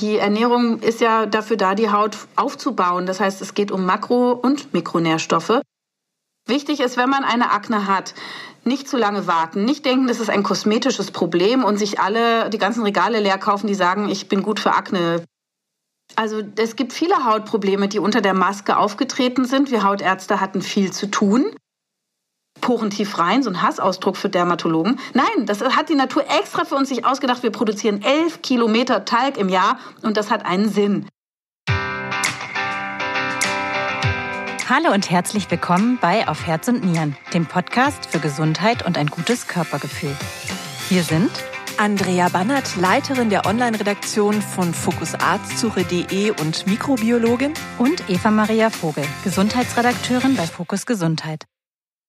Die Ernährung ist ja dafür da, die Haut aufzubauen. Das heißt, es geht um Makro- und Mikronährstoffe. Wichtig ist, wenn man eine Akne hat, nicht zu lange warten, nicht denken, das ist ein kosmetisches Problem und sich alle die ganzen Regale leer kaufen, die sagen, ich bin gut für Akne. Also es gibt viele Hautprobleme, die unter der Maske aufgetreten sind. Wir Hautärzte hatten viel zu tun. Poren tief rein, so ein Hassausdruck für Dermatologen. Nein, das hat die Natur extra für uns sich ausgedacht. Wir produzieren elf Kilometer Talg im Jahr und das hat einen Sinn. Hallo und herzlich willkommen bei Auf Herz und Nieren, dem Podcast für Gesundheit und ein gutes Körpergefühl. Wir sind Andrea Bannert, Leiterin der Online-Redaktion von fokusarztsuche.de und Mikrobiologin. Und Eva Maria Vogel, Gesundheitsredakteurin bei Fokus Gesundheit.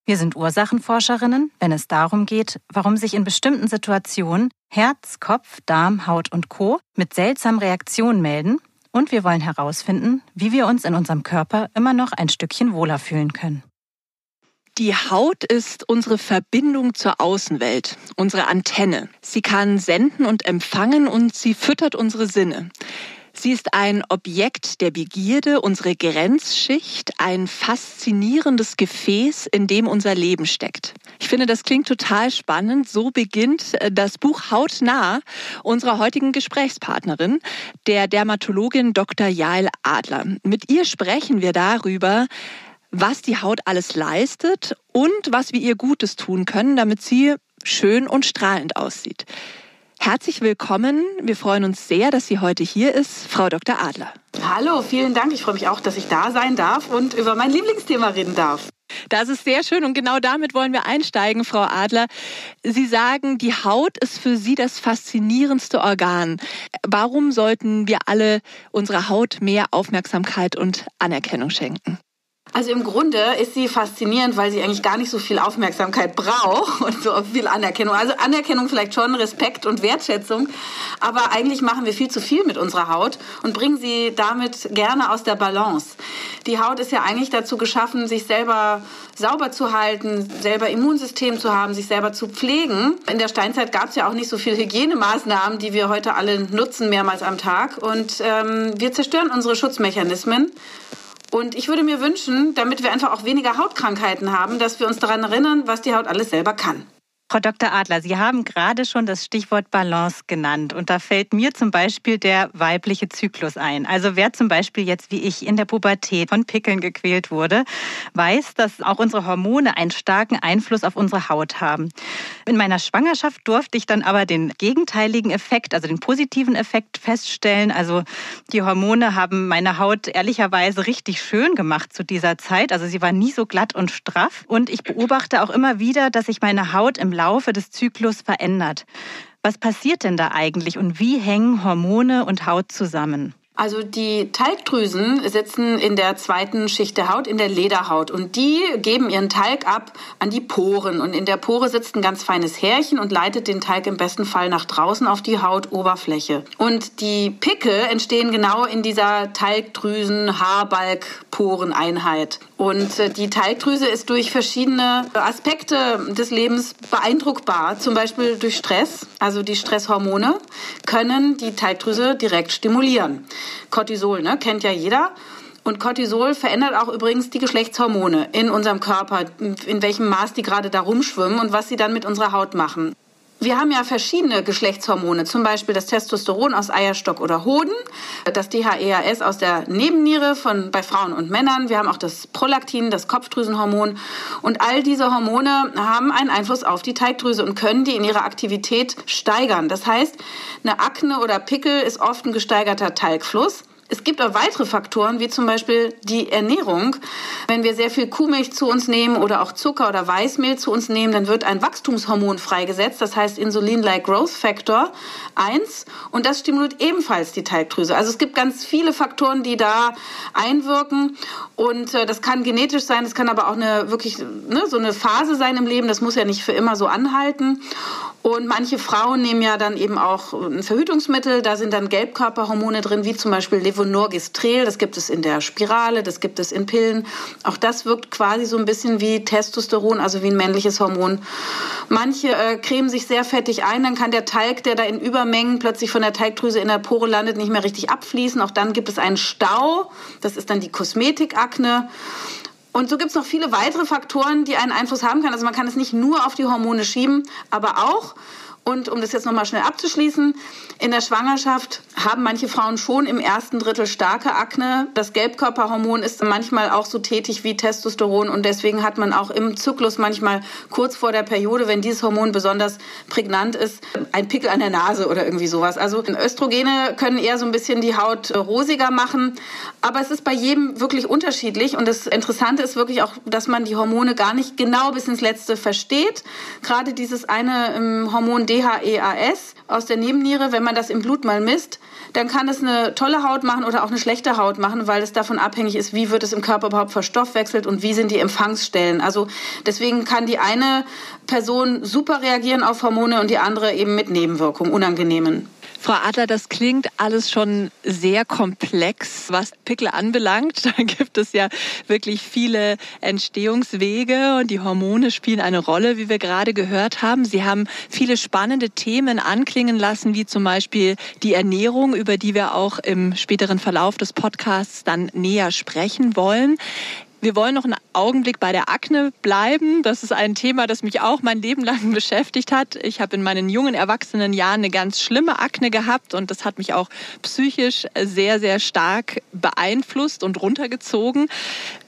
Wir sind Ursachenforscherinnen, wenn es darum geht, warum sich in bestimmten Situationen Herz, Kopf, Darm, Haut und Co. mit seltsamen Reaktionen melden. Und wir wollen herausfinden, wie wir uns in unserem Körper immer noch ein Stückchen wohler fühlen können. Die Haut ist unsere Verbindung zur Außenwelt, unsere Antenne. Sie kann senden und empfangen und sie füttert unsere Sinne. Sie ist ein Objekt der Begierde, unsere Grenzschicht, ein faszinierendes Gefäß, in dem unser Leben steckt. Ich finde, das klingt total spannend. So beginnt äh, das Buch Hautnah unserer heutigen Gesprächspartnerin, der Dermatologin Dr. Jael Adler. Mit ihr sprechen wir darüber, was die Haut alles leistet und was wir ihr Gutes tun können, damit sie schön und strahlend aussieht. Herzlich willkommen. Wir freuen uns sehr, dass sie heute hier ist, Frau Dr. Adler. Hallo, vielen Dank. Ich freue mich auch, dass ich da sein darf und über mein Lieblingsthema reden darf. Das ist sehr schön und genau damit wollen wir einsteigen, Frau Adler. Sie sagen, die Haut ist für Sie das faszinierendste Organ. Warum sollten wir alle unserer Haut mehr Aufmerksamkeit und Anerkennung schenken? Also im Grunde ist sie faszinierend, weil sie eigentlich gar nicht so viel Aufmerksamkeit braucht und so viel Anerkennung. Also Anerkennung vielleicht schon, Respekt und Wertschätzung. Aber eigentlich machen wir viel zu viel mit unserer Haut und bringen sie damit gerne aus der Balance. Die Haut ist ja eigentlich dazu geschaffen, sich selber sauber zu halten, selber Immunsystem zu haben, sich selber zu pflegen. In der Steinzeit gab es ja auch nicht so viele Hygienemaßnahmen, die wir heute alle nutzen, mehrmals am Tag. Und ähm, wir zerstören unsere Schutzmechanismen und ich würde mir wünschen, damit wir einfach auch weniger Hautkrankheiten haben, dass wir uns daran erinnern, was die Haut alles selber kann. Frau Dr. Adler, Sie haben gerade schon das Stichwort Balance genannt. Und da fällt mir zum Beispiel der weibliche Zyklus ein. Also wer zum Beispiel jetzt wie ich in der Pubertät von Pickeln gequält wurde, weiß, dass auch unsere Hormone einen starken Einfluss auf unsere Haut haben. In meiner Schwangerschaft durfte ich dann aber den gegenteiligen Effekt, also den positiven Effekt feststellen. Also die Hormone haben meine Haut ehrlicherweise richtig schön gemacht zu dieser Zeit. Also sie war nie so glatt und straff. Und ich beobachte auch immer wieder, dass sich meine Haut im Laufe des Zyklus verändert. Was passiert denn da eigentlich und wie hängen Hormone und Haut zusammen? Also die Talgdrüsen sitzen in der zweiten Schicht der Haut, in der Lederhaut. Und die geben ihren Talg ab an die Poren. Und in der Pore sitzt ein ganz feines Härchen und leitet den Talg im besten Fall nach draußen auf die Hautoberfläche. Und die Pickel entstehen genau in dieser Talgdrüsen-Haarbalg-Poreneinheit. Und äh, die Talgdrüse ist durch verschiedene Aspekte des Lebens beeindruckbar. Zum Beispiel durch Stress. Also die Stresshormone können die Talgdrüse direkt stimulieren. Cortisol, ne, kennt ja jeder. Und Cortisol verändert auch übrigens die Geschlechtshormone in unserem Körper, in welchem Maß die gerade da rumschwimmen und was sie dann mit unserer Haut machen. Wir haben ja verschiedene Geschlechtshormone, zum Beispiel das Testosteron aus Eierstock oder Hoden, das DHEAS aus der Nebenniere von, bei Frauen und Männern. Wir haben auch das Prolaktin, das Kopfdrüsenhormon. Und all diese Hormone haben einen Einfluss auf die Teigdrüse und können die in ihrer Aktivität steigern. Das heißt, eine Akne oder Pickel ist oft ein gesteigerter Talgfluss. Es gibt auch weitere Faktoren, wie zum Beispiel die Ernährung. Wenn wir sehr viel Kuhmilch zu uns nehmen oder auch Zucker oder Weißmehl zu uns nehmen, dann wird ein Wachstumshormon freigesetzt, das heißt Insulin-like Growth Factor 1 und das stimuliert ebenfalls die Teigdrüse. Also es gibt ganz viele Faktoren, die da einwirken und äh, das kann genetisch sein, das kann aber auch eine wirklich ne, so eine Phase sein im Leben, das muss ja nicht für immer so anhalten. Und manche Frauen nehmen ja dann eben auch ein Verhütungsmittel. Da sind dann Gelbkörperhormone drin, wie zum Beispiel Levonorgestrel. Das gibt es in der Spirale, das gibt es in Pillen. Auch das wirkt quasi so ein bisschen wie Testosteron, also wie ein männliches Hormon. Manche äh, cremen sich sehr fettig ein, dann kann der Talg, der da in Übermengen plötzlich von der Teigdrüse in der Pore landet, nicht mehr richtig abfließen. Auch dann gibt es einen Stau. Das ist dann die Kosmetikakne. Und so gibt es noch viele weitere Faktoren, die einen Einfluss haben können. Also man kann es nicht nur auf die Hormone schieben, aber auch und um das jetzt nochmal schnell abzuschließen, in der Schwangerschaft haben manche Frauen schon im ersten Drittel starke Akne. Das Gelbkörperhormon ist manchmal auch so tätig wie Testosteron und deswegen hat man auch im Zyklus manchmal kurz vor der Periode, wenn dieses Hormon besonders prägnant ist, ein Pickel an der Nase oder irgendwie sowas. Also Östrogene können eher so ein bisschen die Haut rosiger machen, aber es ist bei jedem wirklich unterschiedlich und das Interessante ist wirklich auch, dass man die Hormone gar nicht genau bis ins Letzte versteht. Gerade dieses eine ähm, Hormon DHEAS aus der Nebenniere, wenn man das im Blut mal misst, dann kann es eine tolle Haut machen oder auch eine schlechte Haut machen, weil es davon abhängig ist, wie wird es im Körper überhaupt verstoffwechselt und wie sind die Empfangsstellen. Also deswegen kann die eine Person super reagieren auf Hormone und die andere eben mit Nebenwirkungen, unangenehmen. Frau Adler, das klingt alles schon sehr komplex, was Pickel anbelangt. Da gibt es ja wirklich viele Entstehungswege und die Hormone spielen eine Rolle, wie wir gerade gehört haben. Sie haben viele spannende Themen anklingen lassen, wie zum Beispiel die Ernährung, über die wir auch im späteren Verlauf des Podcasts dann näher sprechen wollen. Wir wollen noch einen Augenblick bei der Akne bleiben. Das ist ein Thema, das mich auch mein Leben lang beschäftigt hat. Ich habe in meinen jungen erwachsenen Jahren eine ganz schlimme Akne gehabt und das hat mich auch psychisch sehr, sehr stark beeinflusst und runtergezogen.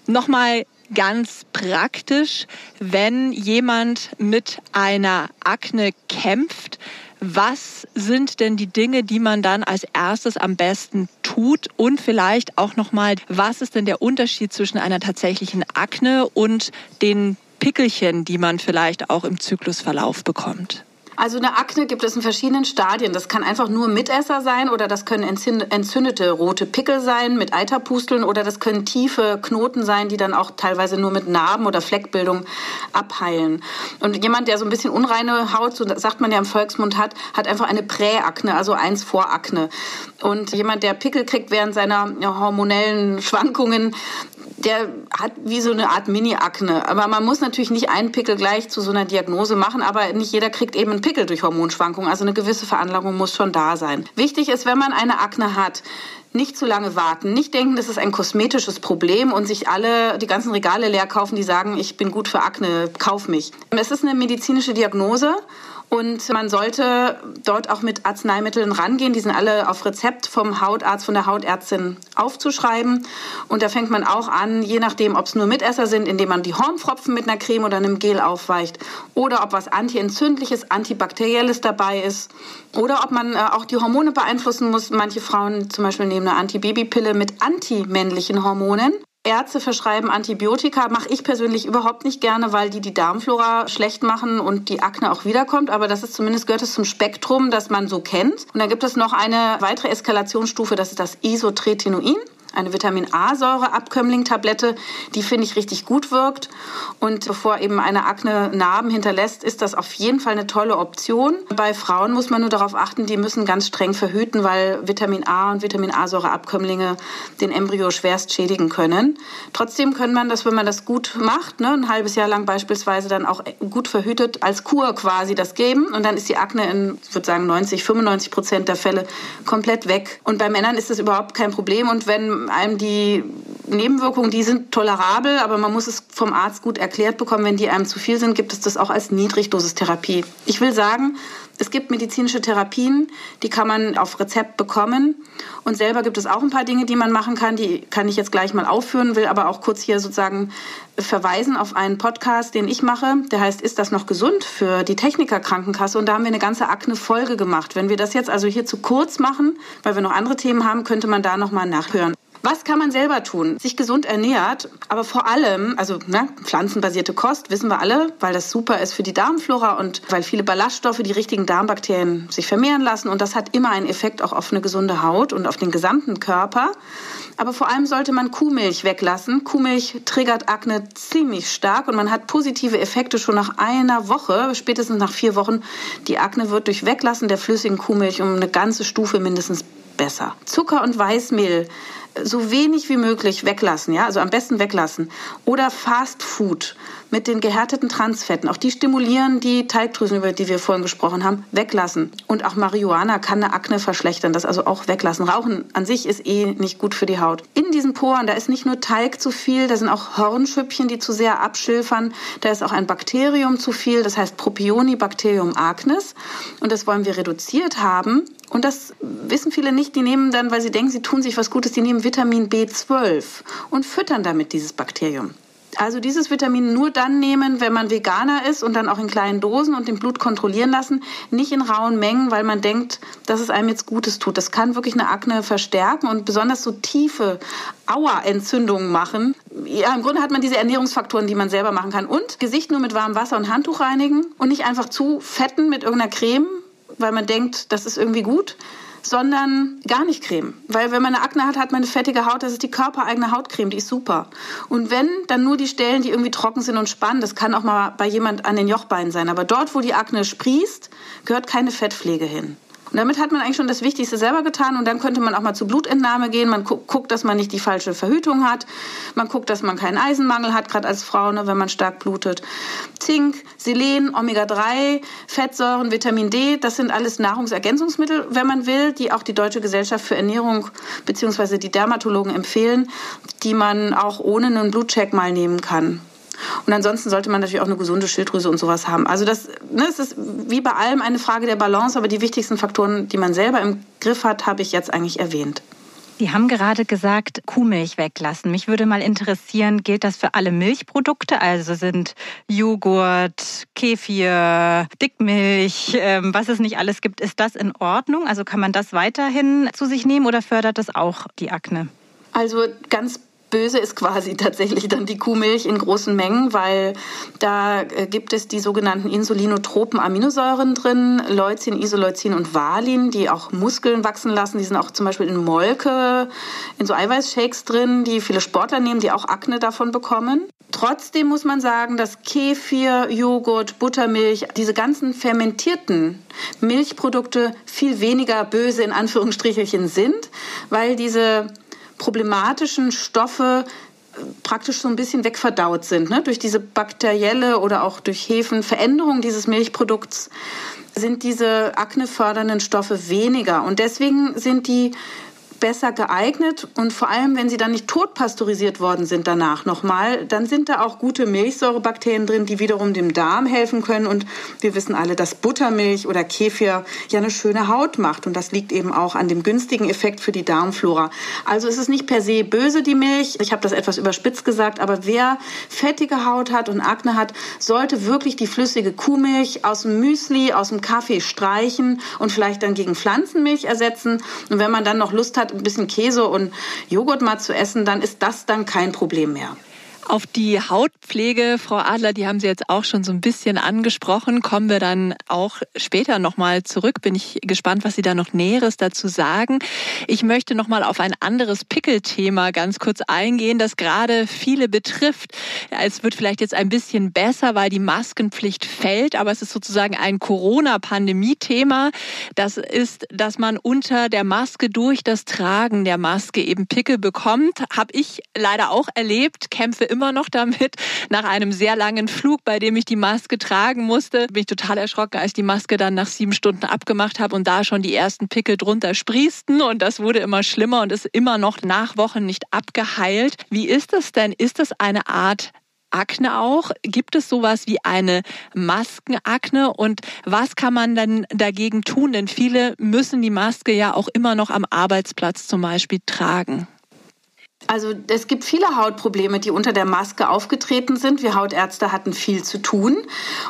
Nochmal ganz praktisch, wenn jemand mit einer Akne kämpft, was sind denn die Dinge, die man dann als erstes am besten tut? Und vielleicht auch nochmal, was ist denn der Unterschied zwischen einer tatsächlichen Akne und den Pickelchen, die man vielleicht auch im Zyklusverlauf bekommt? Also eine Akne gibt es in verschiedenen Stadien. Das kann einfach nur Mitesser sein oder das können entzündete rote Pickel sein mit Eiterpusteln oder das können tiefe Knoten sein, die dann auch teilweise nur mit Narben oder Fleckbildung abheilen. Und jemand, der so ein bisschen unreine Haut, so sagt man ja im Volksmund hat, hat einfach eine Präakne, also eins vor Akne. Und jemand, der Pickel kriegt während seiner hormonellen Schwankungen, der hat wie so eine Art Mini-Akne. Aber man muss natürlich nicht einen Pickel gleich zu so einer Diagnose machen, aber nicht jeder kriegt eben einen Pickel durch Hormonschwankungen. Also eine gewisse Veranlagung muss schon da sein. Wichtig ist, wenn man eine Akne hat, nicht zu lange warten, nicht denken, das ist ein kosmetisches Problem und sich alle die ganzen Regale leer kaufen, die sagen, ich bin gut für Akne, kauf mich. Es ist eine medizinische Diagnose und man sollte dort auch mit Arzneimitteln rangehen. Die sind alle auf Rezept vom Hautarzt, von der Hautärztin aufzuschreiben. Und da fängt man auch an, je nachdem, ob es nur Mitesser sind, indem man die Hornpfropfen mit einer Creme oder einem Gel aufweicht. Oder ob was antientzündliches, antibakterielles dabei ist. Oder ob man äh, auch die Hormone beeinflussen muss. Manche Frauen zum Beispiel nehmen eine Antibabypille mit antimännlichen Hormonen. Ärzte verschreiben Antibiotika, mache ich persönlich überhaupt nicht gerne, weil die die Darmflora schlecht machen und die Akne auch wiederkommt. Aber das ist zumindest gehört es zum Spektrum, das man so kennt. Und dann gibt es noch eine weitere Eskalationsstufe, das ist das Isotretinoin eine Vitamin A-Säure-Abkömmling-Tablette, die finde ich richtig gut wirkt. Und bevor eben eine Akne Narben hinterlässt, ist das auf jeden Fall eine tolle Option. Bei Frauen muss man nur darauf achten, die müssen ganz streng verhüten, weil Vitamin A und Vitamin A-Säure-Abkömmlinge den Embryo schwerst schädigen können. Trotzdem kann man das, wenn man das gut macht, ne, ein halbes Jahr lang beispielsweise dann auch gut verhütet, als Kur quasi das geben. Und dann ist die Akne in, ich würde sagen, 90, 95 Prozent der Fälle komplett weg. Und bei Männern ist das überhaupt kein Problem. Und wenn einem die Nebenwirkungen, die sind tolerabel, aber man muss es vom Arzt gut erklärt bekommen. Wenn die einem zu viel sind, gibt es das auch als Niedrigdosistherapie. Ich will sagen, es gibt medizinische Therapien, die kann man auf Rezept bekommen. Und selber gibt es auch ein paar Dinge, die man machen kann. Die kann ich jetzt gleich mal aufführen, will aber auch kurz hier sozusagen verweisen auf einen Podcast, den ich mache. Der heißt Ist das noch gesund für die Techniker Krankenkasse? Und da haben wir eine ganze Akne-Folge gemacht. Wenn wir das jetzt also hier zu kurz machen, weil wir noch andere Themen haben, könnte man da nochmal nachhören. Was kann man selber tun? Sich gesund ernährt, aber vor allem, also ne, pflanzenbasierte Kost, wissen wir alle, weil das super ist für die Darmflora und weil viele Ballaststoffe die richtigen Darmbakterien sich vermehren lassen. Und das hat immer einen Effekt auch auf eine gesunde Haut und auf den gesamten Körper. Aber vor allem sollte man Kuhmilch weglassen. Kuhmilch triggert Akne ziemlich stark und man hat positive Effekte schon nach einer Woche, spätestens nach vier Wochen. Die Akne wird durch Weglassen der flüssigen Kuhmilch um eine ganze Stufe mindestens besser. Zucker und Weißmehl so wenig wie möglich weglassen, ja, also am besten weglassen. Oder Fast Food mit den gehärteten Transfetten, auch die stimulieren die Teigdrüsen, über die wir vorhin gesprochen haben, weglassen. Und auch Marihuana kann eine Akne verschlechtern, das also auch weglassen. Rauchen an sich ist eh nicht gut für die Haut. In diesen Poren, da ist nicht nur Teig zu viel, da sind auch Hornschüppchen, die zu sehr abschilfern. Da ist auch ein Bakterium zu viel, das heißt Propionibacterium acnes. Und das wollen wir reduziert haben. Und das wissen viele nicht. Die nehmen dann, weil sie denken, sie tun sich was Gutes, die nehmen Vitamin B12 und füttern damit dieses Bakterium. Also dieses Vitamin nur dann nehmen, wenn man Veganer ist und dann auch in kleinen Dosen und den Blut kontrollieren lassen, nicht in rauen Mengen, weil man denkt, dass es einem jetzt Gutes tut. Das kann wirklich eine Akne verstärken und besonders so tiefe Auerentzündungen machen. Ja, im Grunde hat man diese Ernährungsfaktoren, die man selber machen kann. Und Gesicht nur mit warmem Wasser und Handtuch reinigen und nicht einfach zu fetten mit irgendeiner Creme, weil man denkt, das ist irgendwie gut, sondern gar nicht Creme. Weil wenn man eine Akne hat, hat man eine fettige Haut, das ist die körpereigene Hautcreme, die ist super. Und wenn, dann nur die Stellen, die irgendwie trocken sind und spannen. Das kann auch mal bei jemand an den Jochbeinen sein. Aber dort, wo die Akne sprießt, gehört keine Fettpflege hin. Und damit hat man eigentlich schon das Wichtigste selber getan. Und dann könnte man auch mal zur Blutentnahme gehen. Man guckt, dass man nicht die falsche Verhütung hat. Man guckt, dass man keinen Eisenmangel hat, gerade als Frau, ne, wenn man stark blutet. Zink, Selen, Omega-3, Fettsäuren, Vitamin D, das sind alles Nahrungsergänzungsmittel, wenn man will, die auch die Deutsche Gesellschaft für Ernährung bzw. die Dermatologen empfehlen, die man auch ohne einen Blutcheck mal nehmen kann. Und ansonsten sollte man natürlich auch eine gesunde Schilddrüse und sowas haben. Also das, ne, es ist wie bei allem eine Frage der Balance, aber die wichtigsten Faktoren, die man selber im Griff hat, habe ich jetzt eigentlich erwähnt. Sie haben gerade gesagt, Kuhmilch weglassen. Mich würde mal interessieren, gilt das für alle Milchprodukte? Also sind Joghurt, Kefir, Dickmilch, ähm, was es nicht alles gibt, ist das in Ordnung? Also kann man das weiterhin zu sich nehmen oder fördert das auch die Akne? Also ganz Böse ist quasi tatsächlich dann die Kuhmilch in großen Mengen, weil da äh, gibt es die sogenannten insulinotropen Aminosäuren drin, Leucin, Isoleucin und Valin, die auch Muskeln wachsen lassen. Die sind auch zum Beispiel in Molke, in so Eiweißshakes drin, die viele Sportler nehmen, die auch Akne davon bekommen. Trotzdem muss man sagen, dass Kefir, Joghurt, Buttermilch, diese ganzen fermentierten Milchprodukte viel weniger böse in Anführungsstrichelchen sind, weil diese problematischen Stoffe äh, praktisch so ein bisschen wegverdaut sind. Ne? Durch diese bakterielle oder auch durch Hefenveränderung dieses Milchprodukts sind diese aknefördernden Stoffe weniger. Und deswegen sind die besser geeignet. Und vor allem, wenn sie dann nicht totpasteurisiert worden sind danach nochmal, dann sind da auch gute Milchsäurebakterien drin, die wiederum dem Darm helfen können. Und wir wissen alle, dass Buttermilch oder Kefir ja eine schöne Haut macht. Und das liegt eben auch an dem günstigen Effekt für die Darmflora. Also es ist nicht per se böse die Milch, ich habe das etwas überspitzt gesagt, aber wer fettige Haut hat und Akne hat, sollte wirklich die flüssige Kuhmilch aus dem Müsli, aus dem Kaffee streichen und vielleicht dann gegen Pflanzenmilch ersetzen. Und wenn man dann noch Lust hat, ein bisschen Käse und Joghurt mal zu essen, dann ist das dann kein Problem mehr. Auf die Hautpflege, Frau Adler, die haben Sie jetzt auch schon so ein bisschen angesprochen. Kommen wir dann auch später nochmal zurück. Bin ich gespannt, was Sie da noch Näheres dazu sagen. Ich möchte nochmal auf ein anderes Pickelthema ganz kurz eingehen, das gerade viele betrifft. Es wird vielleicht jetzt ein bisschen besser, weil die Maskenpflicht fällt, aber es ist sozusagen ein Corona-Pandemie-Thema. Das ist, dass man unter der Maske durch das Tragen der Maske eben Pickel bekommt. Habe ich leider auch erlebt, kämpfe immer noch damit. Nach einem sehr langen Flug, bei dem ich die Maske tragen musste, bin ich total erschrocken, als die Maske dann nach sieben Stunden abgemacht habe und da schon die ersten Pickel drunter sprießten. Und das wurde immer schlimmer und ist immer noch nach Wochen nicht abgeheilt. Wie ist das denn? Ist das eine Art Akne auch? Gibt es sowas wie eine Maskenakne? Und was kann man dann dagegen tun? Denn viele müssen die Maske ja auch immer noch am Arbeitsplatz zum Beispiel tragen. Also es gibt viele Hautprobleme, die unter der Maske aufgetreten sind. Wir Hautärzte hatten viel zu tun.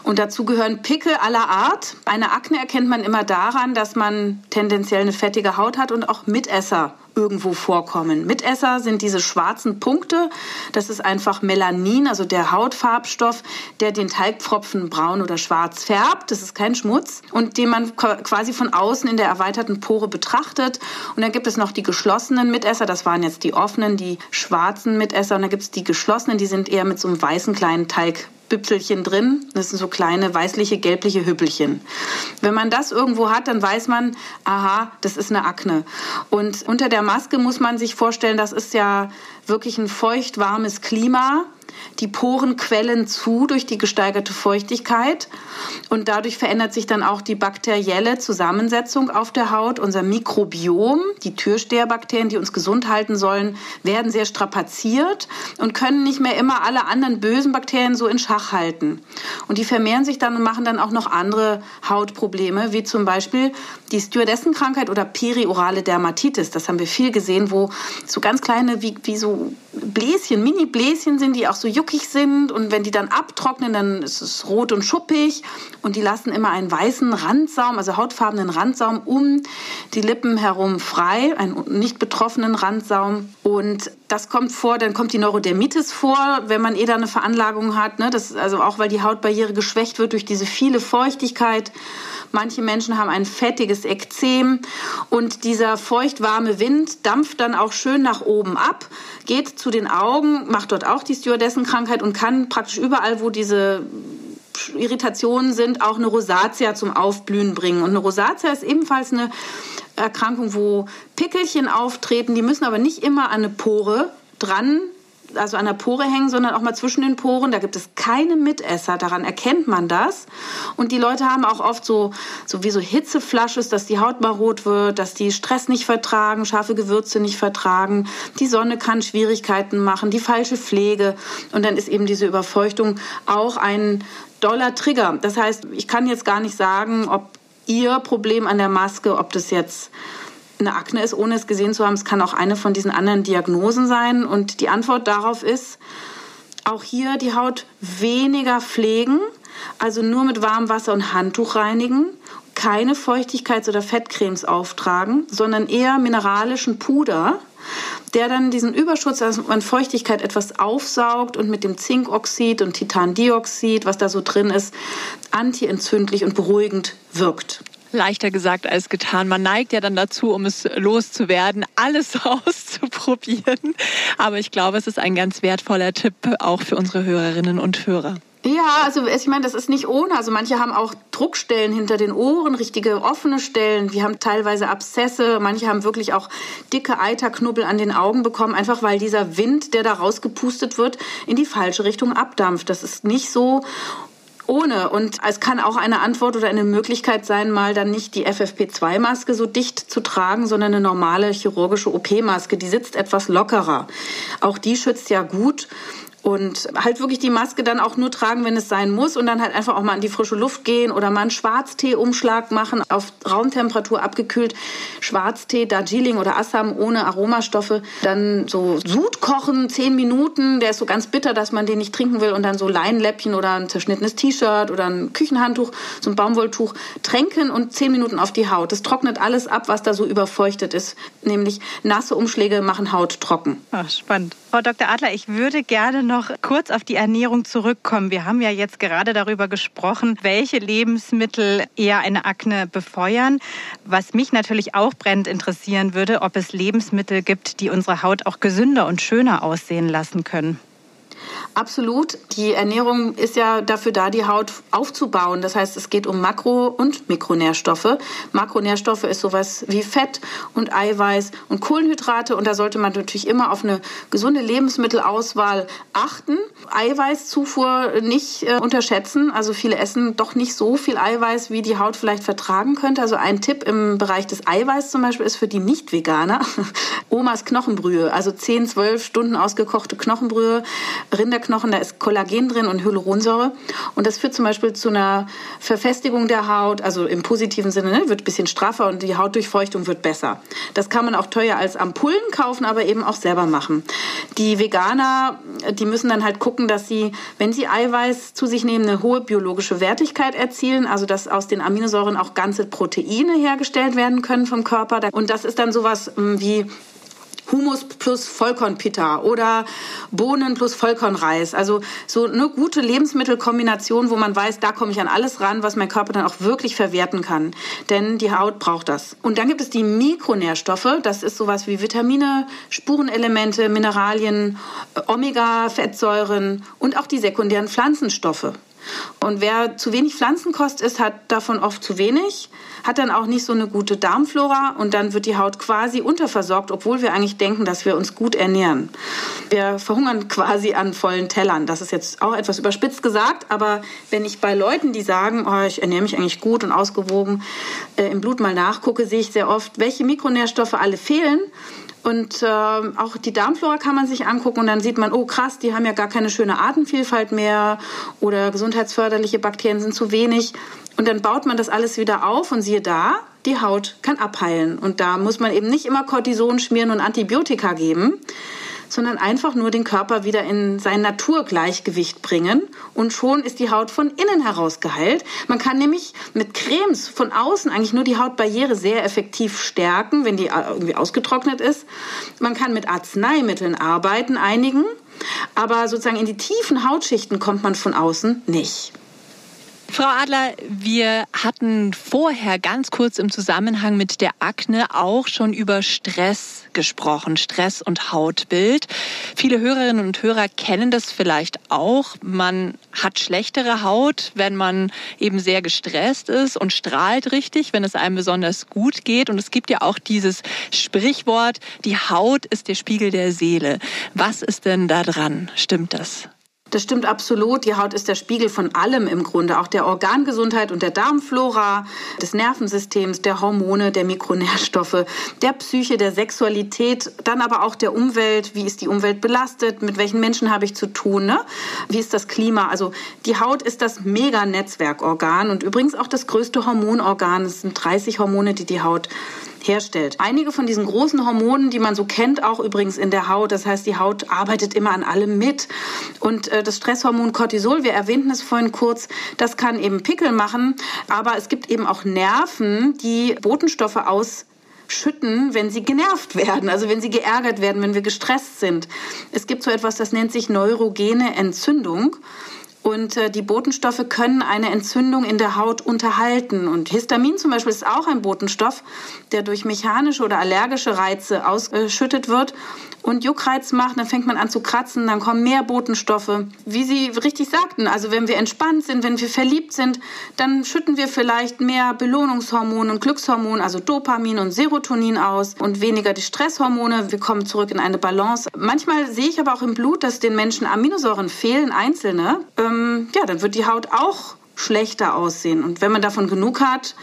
Und dazu gehören Pickel aller Art. Eine Akne erkennt man immer daran, dass man tendenziell eine fettige Haut hat und auch Mitesser irgendwo vorkommen. Mitesser sind diese schwarzen Punkte. Das ist einfach Melanin, also der Hautfarbstoff, der den Teigpfropfen braun oder schwarz färbt. Das ist kein Schmutz und den man quasi von außen in der erweiterten Pore betrachtet. Und dann gibt es noch die geschlossenen Mitesser. Das waren jetzt die offenen, die schwarzen Mitesser. Und dann gibt es die geschlossenen, die sind eher mit so einem weißen kleinen Teig Büpfelchen drin. Das sind so kleine weißliche, gelbliche Hüppelchen. Wenn man das irgendwo hat, dann weiß man, aha, das ist eine Akne. Und unter der Maske muss man sich vorstellen, das ist ja wirklich ein feucht warmes Klima. Die Poren quellen zu durch die gesteigerte Feuchtigkeit und dadurch verändert sich dann auch die bakterielle Zusammensetzung auf der Haut. Unser Mikrobiom, die Türsteherbakterien, die uns gesund halten sollen, werden sehr strapaziert und können nicht mehr immer alle anderen bösen Bakterien so in Schach halten. Und die vermehren sich dann und machen dann auch noch andere Hautprobleme, wie zum Beispiel die Stewardessenkrankheit oder periorale Dermatitis. Das haben wir viel gesehen, wo so ganz kleine, wie, wie so Bläschen, Mini-Bläschen sind, die auch so juckig sind und wenn die dann abtrocknen, dann ist es rot und schuppig und die lassen immer einen weißen Randsaum, also hautfarbenen Randsaum um die Lippen herum frei, einen nicht betroffenen Randsaum und das kommt vor, dann kommt die Neurodermitis vor, wenn man eh da eine Veranlagung hat, ne? das, also auch weil die Hautbarriere geschwächt wird durch diese viele Feuchtigkeit. Manche Menschen haben ein fettiges Ekzem und dieser feuchtwarme Wind dampft dann auch schön nach oben ab, geht zu den Augen, macht dort auch die Stewardessenkrankheit und kann praktisch überall, wo diese Irritationen sind, auch eine Rosatia zum Aufblühen bringen. Und eine Rosatia ist ebenfalls eine Erkrankung, wo Pickelchen auftreten, die müssen aber nicht immer an eine Pore dran also an der Pore hängen, sondern auch mal zwischen den Poren. Da gibt es keine Mitesser. Daran erkennt man das. Und die Leute haben auch oft so, so wie so Hitzeflasches, dass die Haut mal rot wird, dass die Stress nicht vertragen, scharfe Gewürze nicht vertragen. Die Sonne kann Schwierigkeiten machen, die falsche Pflege. Und dann ist eben diese Überfeuchtung auch ein doller Trigger. Das heißt, ich kann jetzt gar nicht sagen, ob ihr Problem an der Maske, ob das jetzt eine Akne ist, ohne es gesehen zu haben. Es kann auch eine von diesen anderen Diagnosen sein. Und die Antwort darauf ist, auch hier die Haut weniger pflegen, also nur mit warmem Wasser und Handtuch reinigen, keine Feuchtigkeits- oder Fettcremes auftragen, sondern eher mineralischen Puder, der dann diesen Überschuss an Feuchtigkeit etwas aufsaugt und mit dem Zinkoxid und Titandioxid, was da so drin ist, antientzündlich und beruhigend wirkt leichter gesagt als getan. Man neigt ja dann dazu, um es loszuwerden, alles auszuprobieren. Aber ich glaube, es ist ein ganz wertvoller Tipp auch für unsere Hörerinnen und Hörer. Ja, also ich meine, das ist nicht ohne. Also manche haben auch Druckstellen hinter den Ohren, richtige offene Stellen. Die haben teilweise Abszesse. Manche haben wirklich auch dicke Eiterknubbel an den Augen bekommen, einfach weil dieser Wind, der da rausgepustet wird, in die falsche Richtung abdampft. Das ist nicht so ohne. Und es kann auch eine Antwort oder eine Möglichkeit sein, mal dann nicht die FFP2-Maske so dicht zu tragen, sondern eine normale chirurgische OP-Maske. Die sitzt etwas lockerer. Auch die schützt ja gut und halt wirklich die Maske dann auch nur tragen, wenn es sein muss und dann halt einfach auch mal in die frische Luft gehen oder mal einen Schwarztee-Umschlag machen, auf Raumtemperatur abgekühlt. Schwarztee, Darjeeling oder Assam ohne Aromastoffe. Dann so Sud kochen, zehn Minuten. Der ist so ganz bitter, dass man den nicht trinken will. Und dann so Leinläppchen oder ein zerschnittenes T-Shirt oder ein Küchenhandtuch, so ein Baumwolltuch tränken und zehn Minuten auf die Haut. Das trocknet alles ab, was da so überfeuchtet ist. Nämlich nasse Umschläge machen Haut trocken. Ach, spannend. Frau Dr. Adler, ich würde gerne noch kurz auf die Ernährung zurückkommen. Wir haben ja jetzt gerade darüber gesprochen, welche Lebensmittel eher eine Akne befeuern. Was mich natürlich auch brennend interessieren würde, ob es Lebensmittel gibt, die unsere Haut auch gesünder und schöner aussehen lassen können. Absolut. Die Ernährung ist ja dafür da, die Haut aufzubauen. Das heißt, es geht um Makro- und Mikronährstoffe. Makronährstoffe ist sowas wie Fett und Eiweiß und Kohlenhydrate. Und da sollte man natürlich immer auf eine gesunde Lebensmittelauswahl achten. Eiweißzufuhr nicht äh, unterschätzen. Also viele essen doch nicht so viel Eiweiß, wie die Haut vielleicht vertragen könnte. Also ein Tipp im Bereich des Eiweiß zum Beispiel ist für die Nicht-Veganer Omas Knochenbrühe. Also 10, 12 Stunden ausgekochte Knochenbrühe Rinderknochen, da ist Kollagen drin und Hyaluronsäure. Und das führt zum Beispiel zu einer Verfestigung der Haut, also im positiven Sinne, ne, wird ein bisschen straffer und die Hautdurchfeuchtung wird besser. Das kann man auch teuer als Ampullen kaufen, aber eben auch selber machen. Die Veganer, die müssen dann halt gucken, dass sie, wenn sie Eiweiß zu sich nehmen, eine hohe biologische Wertigkeit erzielen, also dass aus den Aminosäuren auch ganze Proteine hergestellt werden können vom Körper. Und das ist dann sowas hm, wie Humus plus Vollkornpita oder Bohnen plus Vollkornreis. Also so eine gute Lebensmittelkombination, wo man weiß, da komme ich an alles ran, was mein Körper dann auch wirklich verwerten kann. Denn die Haut braucht das. Und dann gibt es die Mikronährstoffe. Das ist sowas wie Vitamine, Spurenelemente, Mineralien, Omega-Fettsäuren und auch die sekundären Pflanzenstoffe. Und wer zu wenig Pflanzenkost isst, hat davon oft zu wenig, hat dann auch nicht so eine gute Darmflora und dann wird die Haut quasi unterversorgt, obwohl wir eigentlich denken, dass wir uns gut ernähren. Wir verhungern quasi an vollen Tellern. Das ist jetzt auch etwas überspitzt gesagt, aber wenn ich bei Leuten, die sagen, oh, ich ernähre mich eigentlich gut und ausgewogen, äh, im Blut mal nachgucke, sehe ich sehr oft, welche Mikronährstoffe alle fehlen und äh, auch die Darmflora kann man sich angucken und dann sieht man, oh krass, die haben ja gar keine schöne Artenvielfalt mehr oder gesundheitsförderliche Bakterien sind zu wenig. Und dann baut man das alles wieder auf und siehe da, die Haut kann abheilen. Und da muss man eben nicht immer Cortison schmieren und Antibiotika geben, sondern einfach nur den Körper wieder in sein Naturgleichgewicht bringen und schon ist die Haut von innen heraus geheilt. Man kann nämlich mit Cremes von außen eigentlich nur die Hautbarriere sehr effektiv stärken, wenn die äh, irgendwie ausgetrocknet ist. Man kann mit Arzneimitteln arbeiten, einigen, aber sozusagen in die tiefen Hautschichten kommt man von außen nicht. Frau Adler, wir hatten vorher ganz kurz im Zusammenhang mit der Akne auch schon über Stress gesprochen, Stress und Hautbild. Viele Hörerinnen und Hörer kennen das vielleicht auch. Man hat schlechtere Haut, wenn man eben sehr gestresst ist und strahlt richtig, wenn es einem besonders gut geht. Und es gibt ja auch dieses Sprichwort, die Haut ist der Spiegel der Seele. Was ist denn da dran? Stimmt das? Das stimmt absolut. Die Haut ist der Spiegel von allem im Grunde, auch der Organgesundheit und der Darmflora, des Nervensystems, der Hormone, der Mikronährstoffe, der Psyche, der Sexualität, dann aber auch der Umwelt. Wie ist die Umwelt belastet? Mit welchen Menschen habe ich zu tun? Ne? Wie ist das Klima? Also die Haut ist das Mega-Netzwerkorgan und übrigens auch das größte Hormonorgan. Es sind 30 Hormone, die die Haut herstellt. Einige von diesen großen Hormonen, die man so kennt, auch übrigens in der Haut. Das heißt, die Haut arbeitet immer an allem mit. Und äh, das Stresshormon Cortisol, wir erwähnten es vorhin kurz, das kann eben Pickel machen. Aber es gibt eben auch Nerven, die Botenstoffe aus schütten, wenn sie genervt werden, also wenn sie geärgert werden, wenn wir gestresst sind. Es gibt so etwas, das nennt sich neurogene Entzündung. Und äh, die Botenstoffe können eine Entzündung in der Haut unterhalten. Und Histamin zum Beispiel ist auch ein Botenstoff, der durch mechanische oder allergische Reize ausgeschüttet wird und Juckreiz macht, dann fängt man an zu kratzen, dann kommen mehr Botenstoffe. Wie Sie richtig sagten, also wenn wir entspannt sind, wenn wir verliebt sind, dann schütten wir vielleicht mehr Belohnungshormone und Glückshormone, also Dopamin und Serotonin aus und weniger die Stresshormone. Wir kommen zurück in eine Balance. Manchmal sehe ich aber auch im Blut, dass den Menschen Aminosäuren fehlen, einzelne. Ähm, ja, dann wird die Haut auch schlechter aussehen. Und wenn man davon genug hat,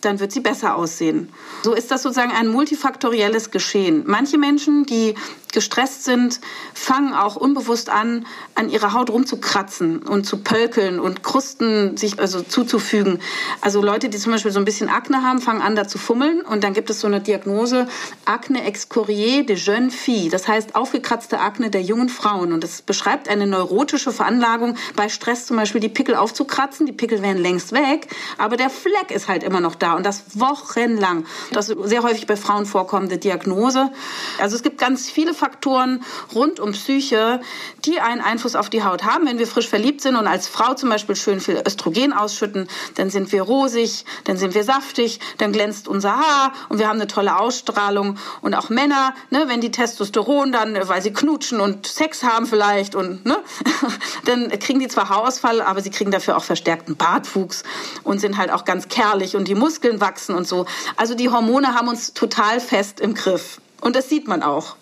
dann wird sie besser aussehen. So ist das sozusagen ein multifaktorielles Geschehen. Manche Menschen, die gestresst sind, fangen auch unbewusst an, an ihrer Haut rumzukratzen und zu pölkeln und Krusten sich also zuzufügen. Also Leute, die zum Beispiel so ein bisschen Akne haben, fangen an, da zu fummeln und dann gibt es so eine Diagnose Akne excorier de jeune fille. Das heißt aufgekratzte Akne der jungen Frauen und das beschreibt eine neurotische Veranlagung bei Stress zum Beispiel die Pickel aufzukratzen. Die Pickel wären längst weg, aber der Fleck ist halt immer noch da und das wochenlang. Das ist sehr häufig bei Frauen vorkommende Diagnose. Also es gibt ganz viele Faktoren rund um Psyche, die einen Einfluss auf die Haut haben. Wenn wir frisch verliebt sind und als Frau zum Beispiel schön viel Östrogen ausschütten, dann sind wir rosig, dann sind wir saftig, dann glänzt unser Haar und wir haben eine tolle Ausstrahlung. Und auch Männer, ne, wenn die Testosteron dann, weil sie knutschen und Sex haben vielleicht und ne, dann kriegen die zwar Haarausfall, aber sie kriegen dafür auch verstärkten Bartwuchs und sind halt auch ganz kerlich und die Muskeln wachsen und so. Also die Hormone haben uns total fest im Griff. Und das sieht man auch.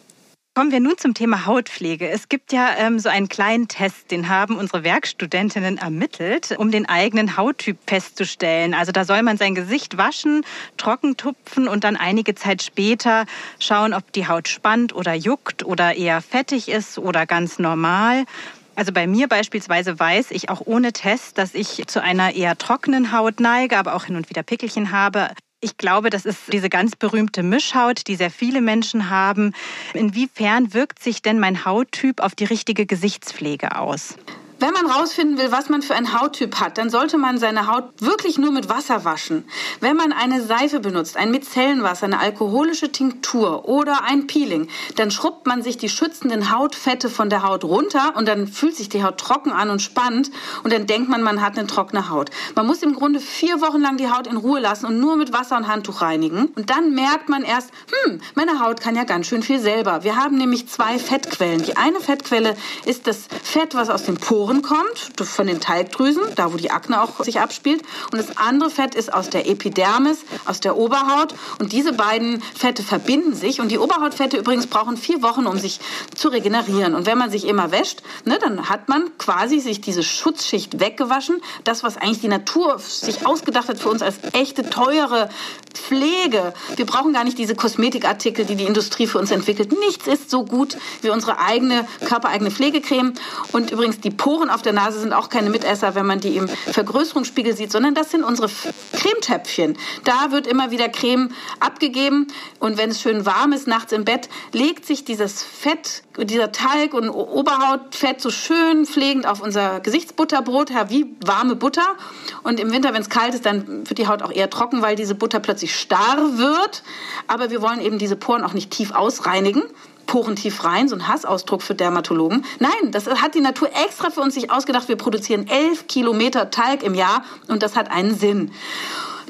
Kommen wir nun zum Thema Hautpflege. Es gibt ja ähm, so einen kleinen Test, den haben unsere Werkstudentinnen ermittelt, um den eigenen Hauttyp festzustellen. Also da soll man sein Gesicht waschen, trocken tupfen und dann einige Zeit später schauen, ob die Haut spannt oder juckt oder eher fettig ist oder ganz normal. Also bei mir beispielsweise weiß ich auch ohne Test, dass ich zu einer eher trockenen Haut neige, aber auch hin und wieder Pickelchen habe. Ich glaube, das ist diese ganz berühmte Mischhaut, die sehr viele Menschen haben. Inwiefern wirkt sich denn mein Hauttyp auf die richtige Gesichtspflege aus? Wenn man rausfinden will, was man für einen Hauttyp hat, dann sollte man seine Haut wirklich nur mit Wasser waschen. Wenn man eine Seife benutzt, ein Micellenwasser, eine alkoholische Tinktur oder ein Peeling, dann schrubbt man sich die schützenden Hautfette von der Haut runter und dann fühlt sich die Haut trocken an und spannend und dann denkt man, man hat eine trockene Haut. Man muss im Grunde vier Wochen lang die Haut in Ruhe lassen und nur mit Wasser und Handtuch reinigen. Und dann merkt man erst, hm, meine Haut kann ja ganz schön viel selber. Wir haben nämlich zwei Fettquellen. Die eine Fettquelle ist das Fett, was aus den Poren kommt, von den Talgdrüsen, da wo die Akne auch sich abspielt. Und das andere Fett ist aus der Epidermis, aus der Oberhaut. Und diese beiden Fette verbinden sich. Und die Oberhautfette übrigens brauchen vier Wochen, um sich zu regenerieren. Und wenn man sich immer wäscht, ne, dann hat man quasi sich diese Schutzschicht weggewaschen. Das, was eigentlich die Natur sich ausgedacht hat für uns als echte, teure Pflege. Wir brauchen gar nicht diese Kosmetikartikel, die die Industrie für uns entwickelt. Nichts ist so gut wie unsere eigene, körpereigene Pflegecreme. Und übrigens, die Poren auf der Nase sind auch keine Mitesser, wenn man die im Vergrößerungsspiegel sieht, sondern das sind unsere Cremetöpfchen. Da wird immer wieder Creme abgegeben. Und wenn es schön warm ist, nachts im Bett, legt sich dieses Fett, dieser Talg und Oberhautfett so schön pflegend auf unser Gesichtsbutterbrot, wie warme Butter. Und im Winter, wenn es kalt ist, dann wird die Haut auch eher trocken, weil diese Butter plötzlich starr wird. Aber wir wollen eben diese Poren auch nicht tief ausreinigen. Poren tief rein, so ein Hassausdruck für Dermatologen. Nein, das hat die Natur extra für uns sich ausgedacht. Wir produzieren elf Kilometer Talg im Jahr und das hat einen Sinn.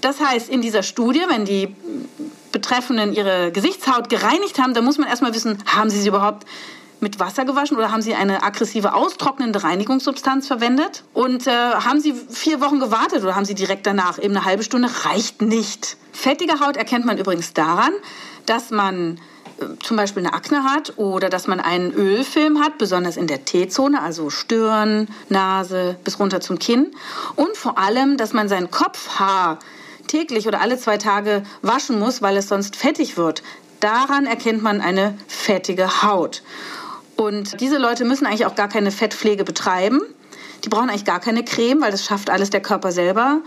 Das heißt, in dieser Studie, wenn die Betreffenden ihre Gesichtshaut gereinigt haben, dann muss man erstmal wissen, haben sie sie überhaupt mit Wasser gewaschen oder haben Sie eine aggressive austrocknende Reinigungssubstanz verwendet? Und äh, haben Sie vier Wochen gewartet oder haben Sie direkt danach? Eben eine halbe Stunde reicht nicht. Fettige Haut erkennt man übrigens daran, dass man zum Beispiel eine Akne hat oder dass man einen Ölfilm hat, besonders in der T-Zone, also Stirn, Nase bis runter zum Kinn. Und vor allem, dass man sein Kopfhaar täglich oder alle zwei Tage waschen muss, weil es sonst fettig wird. Daran erkennt man eine fettige Haut. Und diese Leute müssen eigentlich auch gar keine Fettpflege betreiben. Die brauchen eigentlich gar keine Creme, weil das schafft alles der Körper selber.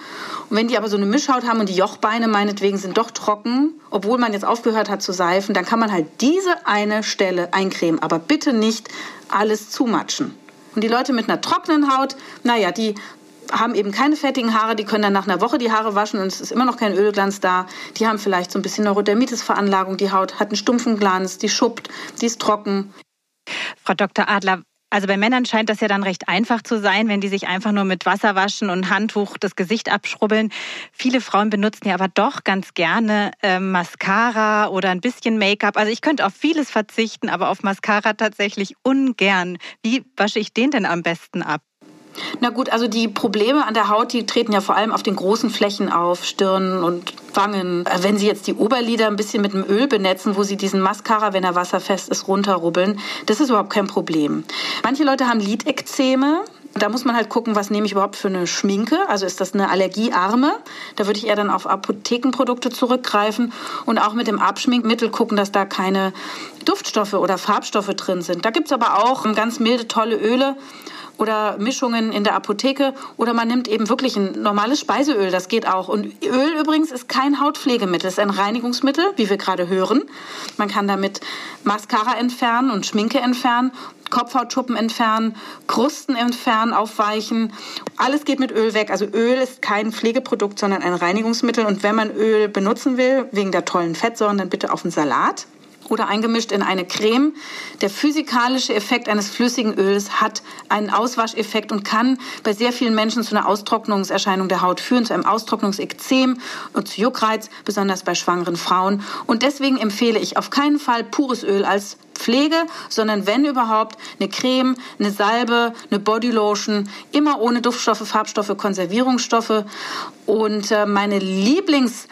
Und wenn die aber so eine Mischhaut haben und die Jochbeine meinetwegen sind doch trocken, obwohl man jetzt aufgehört hat zu seifen, dann kann man halt diese eine Stelle eincremen. Aber bitte nicht alles zumatschen. Und die Leute mit einer trockenen Haut, naja, die haben eben keine fettigen Haare, die können dann nach einer Woche die Haare waschen und es ist immer noch kein Ölglanz da. Die haben vielleicht so ein bisschen Neurodermitis-Veranlagung, die Haut hat einen stumpfen Glanz, die schuppt, die ist trocken. Frau Dr. Adler, also bei Männern scheint das ja dann recht einfach zu sein, wenn die sich einfach nur mit Wasser waschen und Handtuch das Gesicht abschrubbeln. Viele Frauen benutzen ja aber doch ganz gerne äh, Mascara oder ein bisschen Make-up. Also ich könnte auf vieles verzichten, aber auf Mascara tatsächlich ungern. Wie wasche ich den denn am besten ab? Na gut, also die Probleme an der Haut, die treten ja vor allem auf den großen Flächen auf, Stirn und Wangen. Äh, wenn Sie jetzt die Oberlider ein bisschen mit dem Öl benetzen, wo Sie diesen Mascara, wenn er wasserfest ist, runterrubbeln, das ist überhaupt kein Problem. Manche Leute haben Lidekzeme. Da muss man halt gucken, was nehme ich überhaupt für eine Schminke. Also ist das eine allergiearme? Da würde ich eher dann auf Apothekenprodukte zurückgreifen und auch mit dem Abschminkmittel gucken, dass da keine Duftstoffe oder Farbstoffe drin sind. Da gibt es aber auch ganz milde, tolle Öle oder Mischungen in der Apotheke oder man nimmt eben wirklich ein normales Speiseöl, das geht auch. Und Öl übrigens ist kein Hautpflegemittel, es ist ein Reinigungsmittel, wie wir gerade hören. Man kann damit Mascara entfernen und Schminke entfernen. Kopfhautschuppen entfernen, Krusten entfernen, aufweichen. Alles geht mit Öl weg. Also Öl ist kein Pflegeprodukt, sondern ein Reinigungsmittel. Und wenn man Öl benutzen will, wegen der tollen Fettsäuren, dann bitte auf den Salat oder eingemischt in eine Creme. Der physikalische Effekt eines flüssigen Öls hat einen Auswascheffekt und kann bei sehr vielen Menschen zu einer Austrocknungserscheinung der Haut führen, zu einem Austrocknungsekzem und zu Juckreiz, besonders bei schwangeren Frauen. Und deswegen empfehle ich auf keinen Fall pures Öl als Pflege, sondern wenn überhaupt eine Creme, eine Salbe, eine Bodylotion, immer ohne Duftstoffe, Farbstoffe, Konservierungsstoffe. Und äh, meine Lieblings-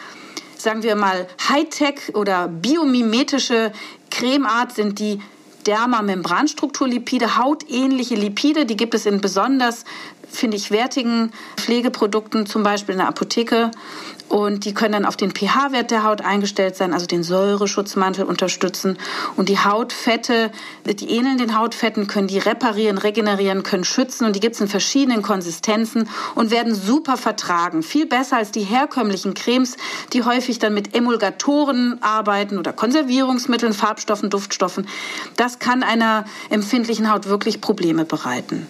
sagen wir mal, Hightech oder biomimetische Cremeart sind die Dermamembranstrukturlipide, hautähnliche Lipide. Die gibt es in besonders, finde ich, wertigen Pflegeprodukten, zum Beispiel in der Apotheke. Und die können dann auf den pH-Wert der Haut eingestellt sein, also den Säureschutzmantel unterstützen. Und die Hautfette, die ähneln den Hautfetten, können die reparieren, regenerieren, können schützen. Und die gibt es in verschiedenen Konsistenzen und werden super vertragen. Viel besser als die herkömmlichen Cremes, die häufig dann mit Emulgatoren arbeiten oder Konservierungsmitteln, Farbstoffen, Duftstoffen. Das kann einer empfindlichen Haut wirklich Probleme bereiten.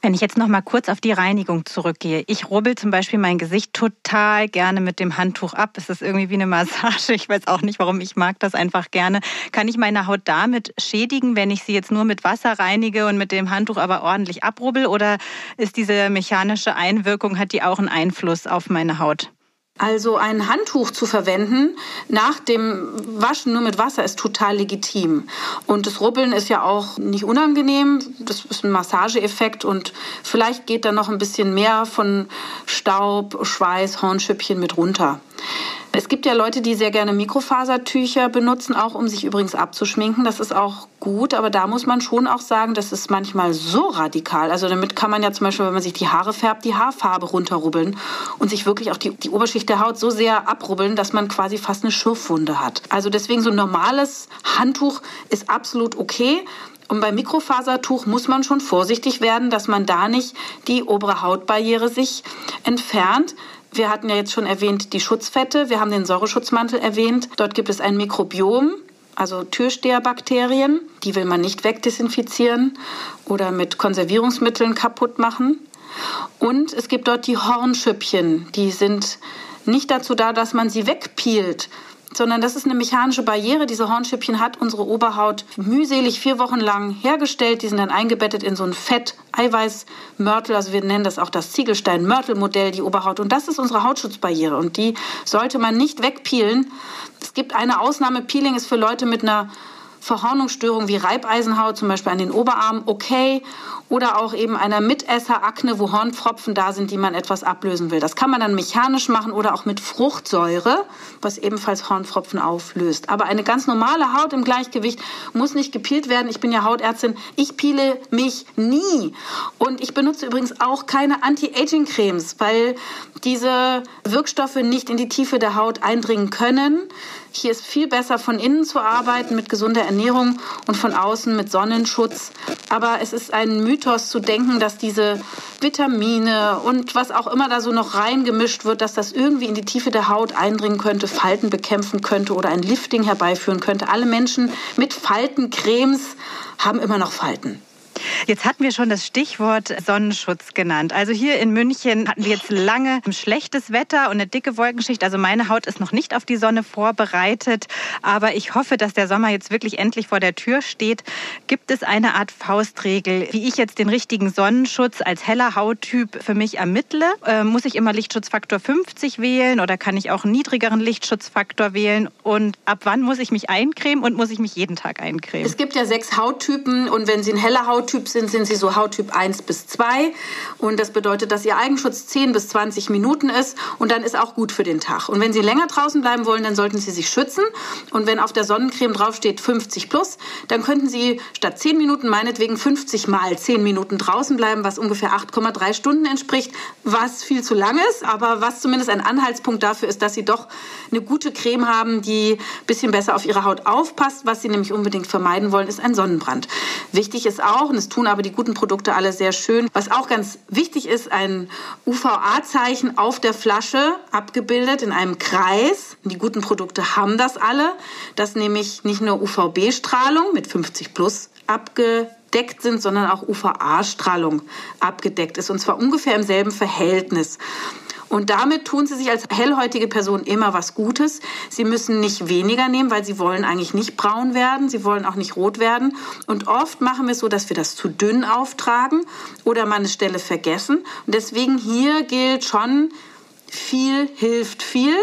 Wenn ich jetzt noch mal kurz auf die Reinigung zurückgehe. Ich rubbel zum Beispiel mein Gesicht total gerne mit dem Handtuch ab. Es ist irgendwie wie eine Massage. Ich weiß auch nicht, warum ich mag das einfach gerne. Kann ich meine Haut damit schädigen, wenn ich sie jetzt nur mit Wasser reinige und mit dem Handtuch aber ordentlich abrubbel? Oder ist diese mechanische Einwirkung, hat die auch einen Einfluss auf meine Haut? Also ein Handtuch zu verwenden nach dem Waschen nur mit Wasser ist total legitim. Und das Rubbeln ist ja auch nicht unangenehm. Das ist ein Massageeffekt und vielleicht geht da noch ein bisschen mehr von Staub, Schweiß, Hornschüppchen mit runter. Es gibt ja Leute, die sehr gerne Mikrofasertücher benutzen, auch um sich übrigens abzuschminken. Das ist auch gut, aber da muss man schon auch sagen, das ist manchmal so radikal. Also damit kann man ja zum Beispiel, wenn man sich die Haare färbt, die Haarfarbe runterrubbeln und sich wirklich auch die, die Oberschicht der Haut so sehr abrubbeln, dass man quasi fast eine Schürfwunde hat. Also deswegen so ein normales Handtuch ist absolut okay. Und beim Mikrofasertuch muss man schon vorsichtig werden, dass man da nicht die obere Hautbarriere sich entfernt. Wir hatten ja jetzt schon erwähnt die Schutzfette, wir haben den Säureschutzmantel erwähnt. Dort gibt es ein Mikrobiom, also Türsteherbakterien. Die will man nicht wegdesinfizieren oder mit Konservierungsmitteln kaputt machen. Und es gibt dort die Hornschüppchen. Die sind nicht dazu da, dass man sie wegpielt, sondern das ist eine mechanische Barriere. Diese Hornschüppchen hat unsere Oberhaut mühselig vier Wochen lang hergestellt. Die sind dann eingebettet in so ein Fett-Eiweiß-Mörtel. Also wir nennen das auch das Ziegelstein-Mörtel-Modell, die Oberhaut. Und das ist unsere Hautschutzbarriere. Und die sollte man nicht wegpeelen. Es gibt eine Ausnahme. Peeling ist für Leute mit einer Verhornungsstörungen wie Reibeisenhaut, zum Beispiel an den Oberarmen, okay. Oder auch eben einer Mitesserakne, wo Hornpfropfen da sind, die man etwas ablösen will. Das kann man dann mechanisch machen oder auch mit Fruchtsäure, was ebenfalls Hornpfropfen auflöst. Aber eine ganz normale Haut im Gleichgewicht muss nicht gepielt werden. Ich bin ja Hautärztin. Ich piele mich nie. Und ich benutze übrigens auch keine Anti-Aging-Cremes, weil diese Wirkstoffe nicht in die Tiefe der Haut eindringen können. Hier ist viel besser von innen zu arbeiten mit gesunder Ernährung und von außen mit Sonnenschutz. Aber es ist ein Mythos zu denken, dass diese Vitamine und was auch immer da so noch reingemischt wird, dass das irgendwie in die Tiefe der Haut eindringen könnte, Falten bekämpfen könnte oder ein Lifting herbeiführen könnte. Alle Menschen mit Faltencremes haben immer noch Falten. Jetzt hatten wir schon das Stichwort Sonnenschutz genannt. Also hier in München hatten wir jetzt lange schlechtes Wetter und eine dicke Wolkenschicht. Also meine Haut ist noch nicht auf die Sonne vorbereitet. Aber ich hoffe, dass der Sommer jetzt wirklich endlich vor der Tür steht. Gibt es eine Art Faustregel, wie ich jetzt den richtigen Sonnenschutz als heller Hauttyp für mich ermittle? Äh, muss ich immer Lichtschutzfaktor 50 wählen oder kann ich auch einen niedrigeren Lichtschutzfaktor wählen? Und ab wann muss ich mich eincremen und muss ich mich jeden Tag eincremen? Es gibt ja sechs Hauttypen und wenn Sie ein heller Hauttyp sind, sind Sie so Hauttyp 1 bis 2. Und das bedeutet, dass Ihr Eigenschutz 10 bis 20 Minuten ist und dann ist auch gut für den Tag. Und wenn Sie länger draußen bleiben wollen, dann sollten Sie sich schützen. Und wenn auf der Sonnencreme draufsteht 50 plus, dann könnten Sie statt 10 Minuten meinetwegen 50 mal 10 Minuten draußen bleiben, was ungefähr 8,3 Stunden entspricht, was viel zu lang ist, aber was zumindest ein Anhaltspunkt dafür ist, dass Sie doch eine gute Creme haben, die ein bisschen besser auf Ihre Haut aufpasst. Was Sie nämlich unbedingt vermeiden wollen, ist ein Sonnenbrand. Wichtig ist auch, es tun aber die guten Produkte alle sehr schön. Was auch ganz wichtig ist, ein UVA-Zeichen auf der Flasche abgebildet in einem Kreis. Die guten Produkte haben das alle, dass nämlich nicht nur UVB-Strahlung mit 50 plus abgedeckt sind, sondern auch UVA-Strahlung abgedeckt ist. Und zwar ungefähr im selben Verhältnis. Und damit tun sie sich als hellhäutige Person immer was Gutes. Sie müssen nicht weniger nehmen, weil sie wollen eigentlich nicht braun werden. Sie wollen auch nicht rot werden. Und oft machen wir es so, dass wir das zu dünn auftragen oder mal eine Stelle vergessen. Und deswegen hier gilt schon, viel hilft viel.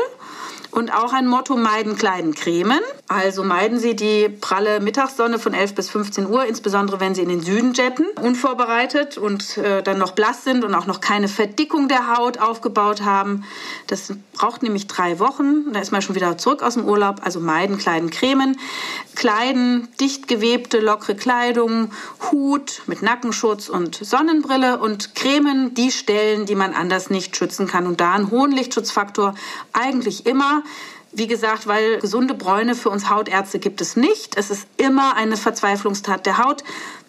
Und auch ein Motto meiden kleinen Cremen. Also meiden Sie die pralle Mittagssonne von 11 bis 15 Uhr, insbesondere wenn Sie in den Süden jetten, unvorbereitet und äh, dann noch blass sind und auch noch keine Verdickung der Haut aufgebaut haben. Das braucht nämlich drei Wochen. Da ist man schon wieder zurück aus dem Urlaub. Also meiden kleinen Cremen. Kleiden, dicht gewebte, lockere Kleidung, Hut mit Nackenschutz und Sonnenbrille und Cremen die Stellen, die man anders nicht schützen kann. Und da einen hohen Lichtschutzfaktor eigentlich immer. Wie gesagt, weil gesunde Bräune für uns Hautärzte gibt es nicht. Es ist immer eine Verzweiflungstat der Haut.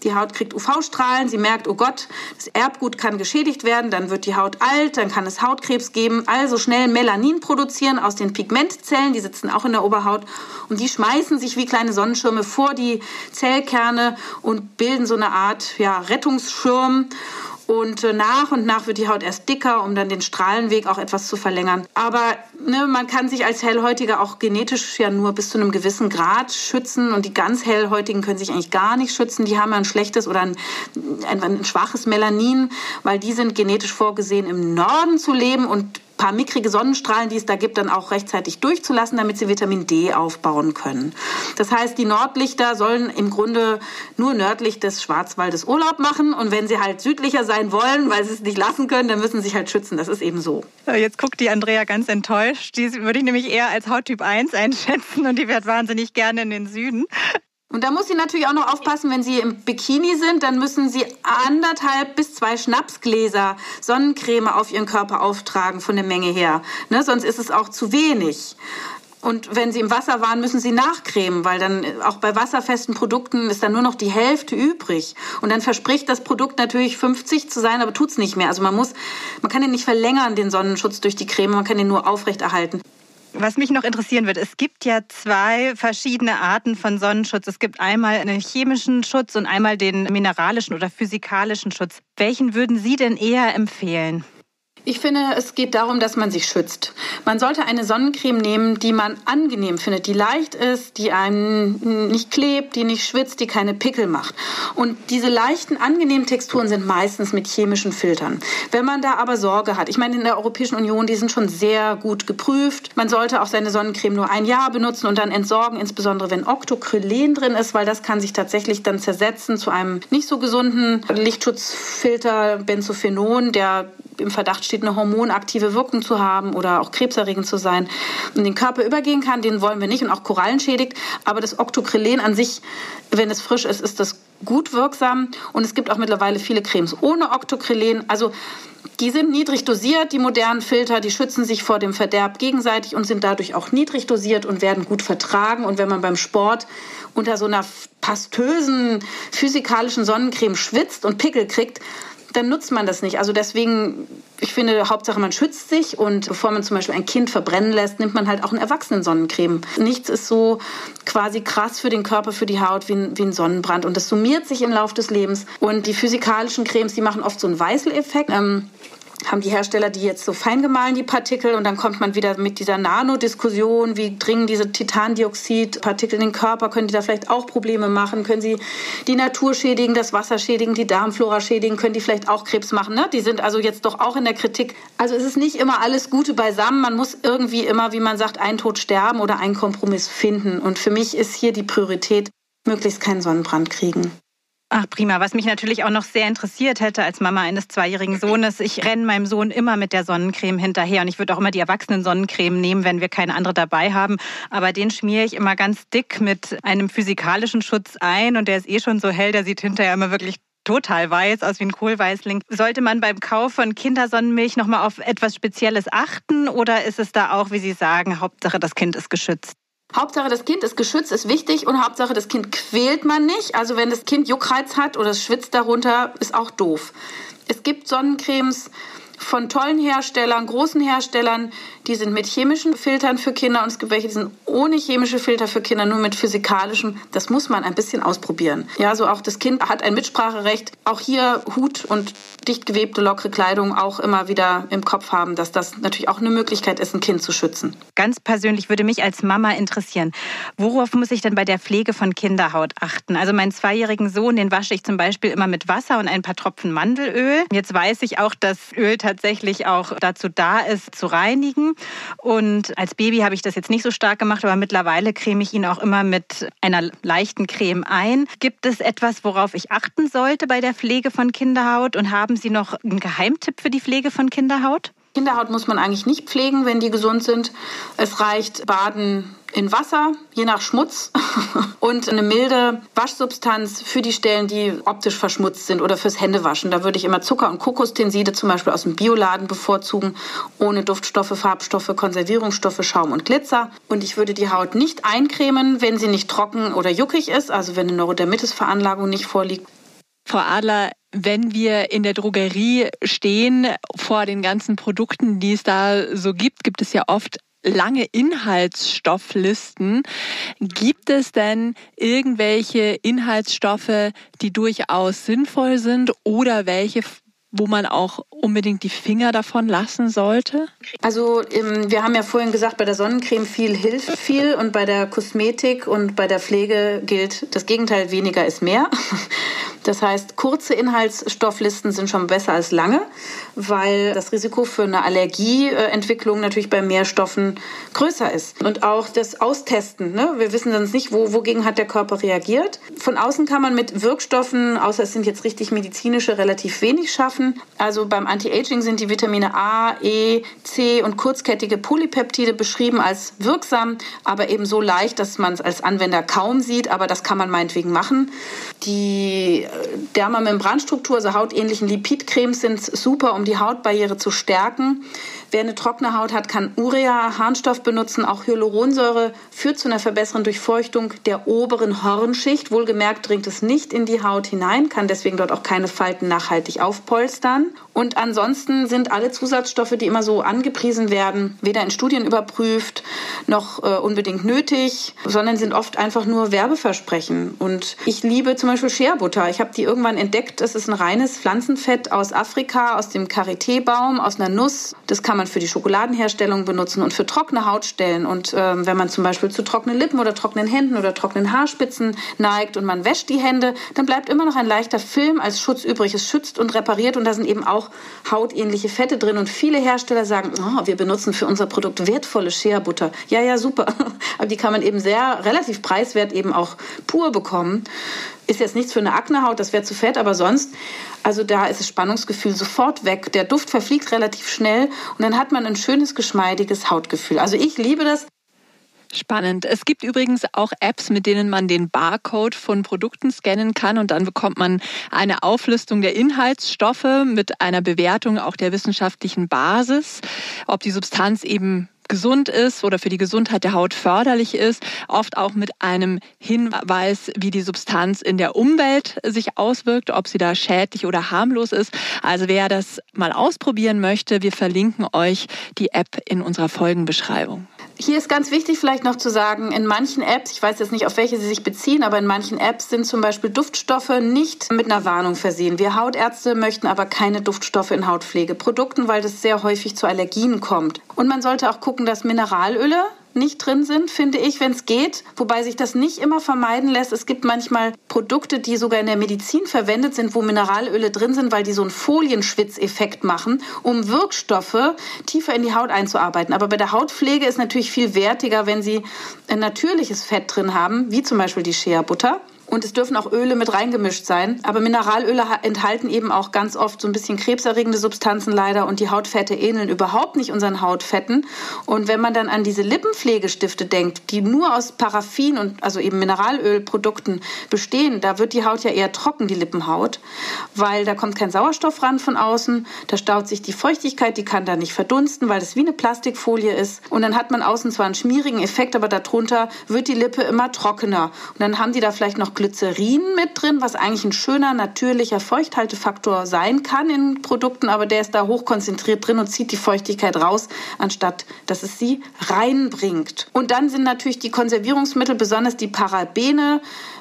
Die Haut kriegt UV-Strahlen, sie merkt, oh Gott, das Erbgut kann geschädigt werden, dann wird die Haut alt, dann kann es Hautkrebs geben. Also schnell Melanin produzieren aus den Pigmentzellen, die sitzen auch in der Oberhaut und die schmeißen sich wie kleine Sonnenschirme vor die Zellkerne und bilden so eine Art ja, Rettungsschirm. Und äh, nach und nach wird die Haut erst dicker, um dann den Strahlenweg auch etwas zu verlängern. Aber ne, man kann sich als Hellhäutiger auch genetisch ja nur bis zu einem gewissen Grad schützen. Und die ganz Hellhäutigen können sich eigentlich gar nicht schützen. Die haben ein schlechtes oder ein, ein, ein schwaches Melanin, weil die sind genetisch vorgesehen, im Norden zu leben und paar mickrige Sonnenstrahlen, die es da gibt, dann auch rechtzeitig durchzulassen, damit sie Vitamin D aufbauen können. Das heißt, die Nordlichter sollen im Grunde nur nördlich des Schwarzwaldes Urlaub machen und wenn sie halt südlicher sein wollen, weil sie es nicht lassen können, dann müssen sie sich halt schützen. Das ist eben so. Jetzt guckt die Andrea ganz enttäuscht. Die würde ich nämlich eher als Hauttyp 1 einschätzen und die wird wahnsinnig gerne in den Süden. Und da muss sie natürlich auch noch aufpassen, wenn sie im Bikini sind, dann müssen sie anderthalb bis zwei Schnapsgläser Sonnencreme auf ihren Körper auftragen von der Menge her. Ne? Sonst ist es auch zu wenig. Und wenn sie im Wasser waren, müssen sie nachcremen, weil dann auch bei wasserfesten Produkten ist dann nur noch die Hälfte übrig. Und dann verspricht das Produkt natürlich 50 zu sein, aber tut's nicht mehr. Also man muss, man kann den nicht verlängern, den Sonnenschutz durch die Creme, man kann den nur aufrechterhalten. Was mich noch interessieren wird, es gibt ja zwei verschiedene Arten von Sonnenschutz. Es gibt einmal einen chemischen Schutz und einmal den mineralischen oder physikalischen Schutz. Welchen würden Sie denn eher empfehlen? Ich finde, es geht darum, dass man sich schützt. Man sollte eine Sonnencreme nehmen, die man angenehm findet, die leicht ist, die einen nicht klebt, die nicht schwitzt, die keine Pickel macht. Und diese leichten, angenehmen Texturen sind meistens mit chemischen Filtern. Wenn man da aber Sorge hat, ich meine, in der Europäischen Union, die sind schon sehr gut geprüft. Man sollte auch seine Sonnencreme nur ein Jahr benutzen und dann entsorgen, insbesondere wenn Octocrylen drin ist, weil das kann sich tatsächlich dann zersetzen zu einem nicht so gesunden Lichtschutzfilter Benzophenon, der im Verdacht steht, eine hormonaktive Wirkung zu haben oder auch krebserregend zu sein und den Körper übergehen kann, den wollen wir nicht und auch Korallen schädigt. Aber das Octocrylen an sich, wenn es frisch ist, ist das gut wirksam und es gibt auch mittlerweile viele Cremes ohne Octocrylen. Also die sind niedrig dosiert, die modernen Filter, die schützen sich vor dem Verderb gegenseitig und sind dadurch auch niedrig dosiert und werden gut vertragen. Und wenn man beim Sport unter so einer pastösen physikalischen Sonnencreme schwitzt und Pickel kriegt, dann nutzt man das nicht. Also deswegen, ich finde, Hauptsache man schützt sich und bevor man zum Beispiel ein Kind verbrennen lässt, nimmt man halt auch eine Erwachsenen-Sonnencreme. Nichts ist so quasi krass für den Körper, für die Haut wie ein, wie ein Sonnenbrand und das summiert sich im Laufe des Lebens. Und die physikalischen Cremes, die machen oft so einen Weißeleffekt. Ähm, haben die Hersteller die jetzt so fein gemahlen, die Partikel, und dann kommt man wieder mit dieser Nanodiskussion, wie dringen diese Titandioxidpartikel in den Körper, können die da vielleicht auch Probleme machen, können sie die Natur schädigen, das Wasser schädigen, die Darmflora schädigen, können die vielleicht auch Krebs machen. Ne? Die sind also jetzt doch auch in der Kritik. Also es ist nicht immer alles Gute beisammen, man muss irgendwie immer, wie man sagt, einen Tod sterben oder einen Kompromiss finden. Und für mich ist hier die Priorität, möglichst keinen Sonnenbrand kriegen. Ach prima, was mich natürlich auch noch sehr interessiert hätte als Mama eines zweijährigen Sohnes, ich renne meinem Sohn immer mit der Sonnencreme hinterher und ich würde auch immer die erwachsenen Sonnencreme nehmen, wenn wir keine andere dabei haben, aber den schmiere ich immer ganz dick mit einem physikalischen Schutz ein und der ist eh schon so hell, der sieht hinterher immer wirklich total weiß aus wie ein Kohlweißling. Sollte man beim Kauf von Kindersonnenmilch noch mal auf etwas Spezielles achten oder ist es da auch, wie Sie sagen, Hauptsache das Kind ist geschützt? Hauptsache, das Kind ist geschützt, ist wichtig und Hauptsache, das Kind quält man nicht. Also wenn das Kind Juckreiz hat oder es schwitzt darunter, ist auch doof. Es gibt Sonnencremes, von tollen Herstellern, großen Herstellern, die sind mit chemischen Filtern für Kinder und es gibt welche, die sind ohne chemische Filter für Kinder, nur mit physikalischen. Das muss man ein bisschen ausprobieren. Ja, so auch das Kind hat ein Mitspracherecht. Auch hier Hut und dicht gewebte, lockere Kleidung auch immer wieder im Kopf haben, dass das natürlich auch eine Möglichkeit ist, ein Kind zu schützen. Ganz persönlich würde mich als Mama interessieren, worauf muss ich denn bei der Pflege von Kinderhaut achten? Also meinen zweijährigen Sohn, den wasche ich zum Beispiel immer mit Wasser und ein paar Tropfen Mandelöl. Jetzt weiß ich auch, dass Öl tatsächlich auch dazu da ist, zu reinigen. Und als Baby habe ich das jetzt nicht so stark gemacht, aber mittlerweile creme ich ihn auch immer mit einer leichten Creme ein. Gibt es etwas, worauf ich achten sollte bei der Pflege von Kinderhaut? Und haben Sie noch einen Geheimtipp für die Pflege von Kinderhaut? Kinderhaut muss man eigentlich nicht pflegen, wenn die gesund sind. Es reicht Baden in Wasser, je nach Schmutz und eine milde Waschsubstanz für die Stellen, die optisch verschmutzt sind oder fürs Händewaschen. Da würde ich immer Zucker und Kokostenside zum Beispiel aus dem Bioladen bevorzugen, ohne Duftstoffe, Farbstoffe, Konservierungsstoffe, Schaum und Glitzer. Und ich würde die Haut nicht eincremen, wenn sie nicht trocken oder juckig ist, also wenn eine Neurodermitis-Veranlagung nicht vorliegt. Frau Adler, wenn wir in der Drogerie stehen vor den ganzen Produkten, die es da so gibt, gibt es ja oft lange Inhaltsstofflisten. Gibt es denn irgendwelche Inhaltsstoffe, die durchaus sinnvoll sind oder welche wo man auch unbedingt die Finger davon lassen sollte? Also wir haben ja vorhin gesagt, bei der Sonnencreme viel hilft viel und bei der Kosmetik und bei der Pflege gilt das Gegenteil, weniger ist mehr. Das heißt, kurze Inhaltsstofflisten sind schon besser als lange, weil das Risiko für eine Allergieentwicklung natürlich bei mehr Stoffen größer ist. Und auch das Austesten. Ne? Wir wissen sonst nicht, wo, wogegen hat der Körper reagiert. Von außen kann man mit Wirkstoffen, außer es sind jetzt richtig medizinische, relativ wenig schaffen. Also beim Anti-Aging sind die Vitamine A, E, C und kurzkettige Polypeptide beschrieben als wirksam, aber eben so leicht, dass man es als Anwender kaum sieht. Aber das kann man meinetwegen machen. Die Dermamembranstruktur, also hautähnlichen Lipidcremes sind super, um die Hautbarriere zu stärken. Wer eine trockene Haut hat, kann Urea, Harnstoff benutzen. Auch Hyaluronsäure führt zu einer verbesserten Durchfeuchtung der oberen Hornschicht. Wohlgemerkt dringt es nicht in die Haut hinein, kann deswegen dort auch keine Falten nachhaltig aufpolstern. Und ansonsten sind alle Zusatzstoffe, die immer so angepriesen werden, weder in Studien überprüft noch äh, unbedingt nötig, sondern sind oft einfach nur Werbeversprechen. Und ich liebe zum Beispiel Shea Butter. Ich habe die irgendwann entdeckt. Das ist ein reines Pflanzenfett aus Afrika, aus dem Karité-Baum, aus einer Nuss. Das kann man für die Schokoladenherstellung benutzen und für trockene Hautstellen. Und ähm, wenn man zum Beispiel zu trockenen Lippen oder trockenen Händen oder trockenen Haarspitzen neigt und man wäscht die Hände, dann bleibt immer noch ein leichter Film als Schutz übrig. Es schützt und repariert und da sind eben auch hautähnliche Fette drin. Und viele Hersteller sagen, oh, wir benutzen für unser Produkt wertvolle Shea-Butter. Ja, ja, super. Aber die kann man eben sehr relativ preiswert eben auch pur bekommen. Ist jetzt nichts für eine Aknehaut, das wäre zu fett, aber sonst, also da ist das Spannungsgefühl sofort weg. Der Duft verfliegt relativ schnell und dann hat man ein schönes, geschmeidiges Hautgefühl. Also ich liebe das. Spannend. Es gibt übrigens auch Apps, mit denen man den Barcode von Produkten scannen kann und dann bekommt man eine Auflistung der Inhaltsstoffe mit einer Bewertung auch der wissenschaftlichen Basis, ob die Substanz eben gesund ist oder für die Gesundheit der Haut förderlich ist, oft auch mit einem Hinweis, wie die Substanz in der Umwelt sich auswirkt, ob sie da schädlich oder harmlos ist. Also wer das mal ausprobieren möchte, wir verlinken euch die App in unserer Folgenbeschreibung. Hier ist ganz wichtig vielleicht noch zu sagen, in manchen Apps, ich weiß jetzt nicht, auf welche sie sich beziehen, aber in manchen Apps sind zum Beispiel Duftstoffe nicht mit einer Warnung versehen. Wir Hautärzte möchten aber keine Duftstoffe in Hautpflegeprodukten, weil das sehr häufig zu Allergien kommt. Und man sollte auch gucken, dass Mineralöle nicht drin sind, finde ich, wenn es geht. Wobei sich das nicht immer vermeiden lässt. Es gibt manchmal Produkte, die sogar in der Medizin verwendet sind, wo Mineralöle drin sind, weil die so einen Folienschwitzeffekt machen, um Wirkstoffe tiefer in die Haut einzuarbeiten. Aber bei der Hautpflege ist natürlich viel wertiger, wenn sie ein natürliches Fett drin haben, wie zum Beispiel die Shea-Butter. Und es dürfen auch Öle mit reingemischt sein. Aber Mineralöle enthalten eben auch ganz oft so ein bisschen krebserregende Substanzen leider. Und die Hautfette ähneln überhaupt nicht unseren Hautfetten. Und wenn man dann an diese Lippenpflegestifte denkt, die nur aus Paraffin und also eben Mineralölprodukten bestehen, da wird die Haut ja eher trocken, die Lippenhaut. Weil da kommt kein Sauerstoff ran von außen. Da staut sich die Feuchtigkeit, die kann da nicht verdunsten, weil das wie eine Plastikfolie ist. Und dann hat man außen zwar einen schmierigen Effekt, aber darunter wird die Lippe immer trockener. Und dann haben die da vielleicht noch Glycerin mit drin, was eigentlich ein schöner, natürlicher Feuchthaltefaktor sein kann in Produkten, aber der ist da hochkonzentriert drin und zieht die Feuchtigkeit raus, anstatt dass es sie reinbringt. Und dann sind natürlich die Konservierungsmittel, besonders die Parabene,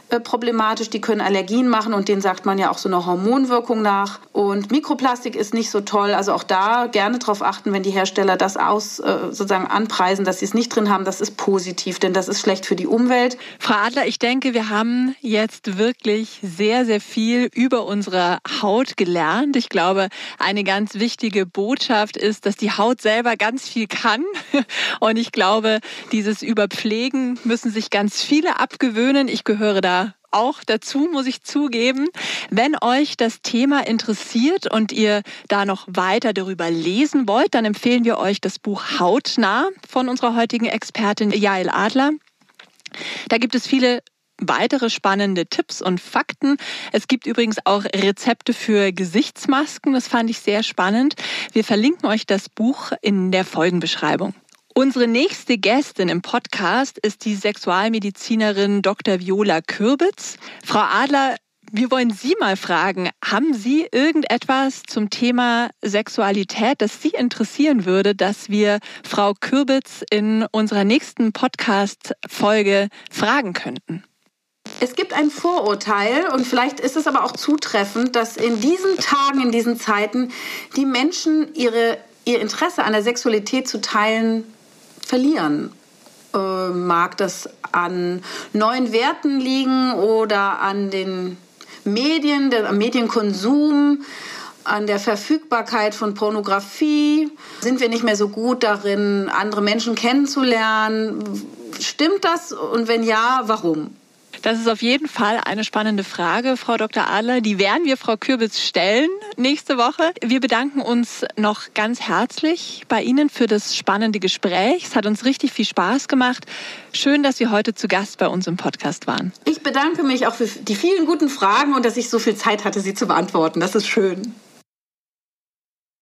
äh, problematisch, die können Allergien machen und denen sagt man ja auch so eine Hormonwirkung nach. Und Mikroplastik ist nicht so toll, also auch da gerne darauf achten, wenn die Hersteller das aus äh, sozusagen anpreisen, dass sie es nicht drin haben, das ist positiv, denn das ist schlecht für die Umwelt. Frau Adler, ich denke, wir haben jetzt wirklich sehr, sehr viel über unsere Haut gelernt. Ich glaube, eine ganz wichtige Botschaft ist, dass die Haut selber ganz viel kann. Und ich glaube, dieses Überpflegen müssen sich ganz viele abgewöhnen. Ich gehöre da auch dazu, muss ich zugeben. Wenn euch das Thema interessiert und ihr da noch weiter darüber lesen wollt, dann empfehlen wir euch das Buch Hautnah von unserer heutigen Expertin Jael Adler. Da gibt es viele weitere spannende Tipps und Fakten. Es gibt übrigens auch Rezepte für Gesichtsmasken. Das fand ich sehr spannend. Wir verlinken euch das Buch in der Folgenbeschreibung. Unsere nächste Gästin im Podcast ist die Sexualmedizinerin Dr. Viola Kürbitz. Frau Adler, wir wollen Sie mal fragen, haben Sie irgendetwas zum Thema Sexualität, das Sie interessieren würde, dass wir Frau Kürbitz in unserer nächsten Podcast-Folge fragen könnten? Es gibt ein Vorurteil und vielleicht ist es aber auch zutreffend, dass in diesen Tagen, in diesen Zeiten die Menschen ihre, ihr Interesse an der Sexualität zu teilen verlieren. Äh, mag das an neuen Werten liegen oder an den Medien, am Medienkonsum, an der Verfügbarkeit von Pornografie? Sind wir nicht mehr so gut darin, andere Menschen kennenzulernen? Stimmt das? Und wenn ja, warum? Das ist auf jeden Fall eine spannende Frage, Frau Dr. Adler. Die werden wir Frau Kürbitz stellen nächste Woche. Wir bedanken uns noch ganz herzlich bei Ihnen für das spannende Gespräch. Es hat uns richtig viel Spaß gemacht. Schön, dass Sie heute zu Gast bei uns im Podcast waren. Ich bedanke mich auch für die vielen guten Fragen und dass ich so viel Zeit hatte, sie zu beantworten. Das ist schön.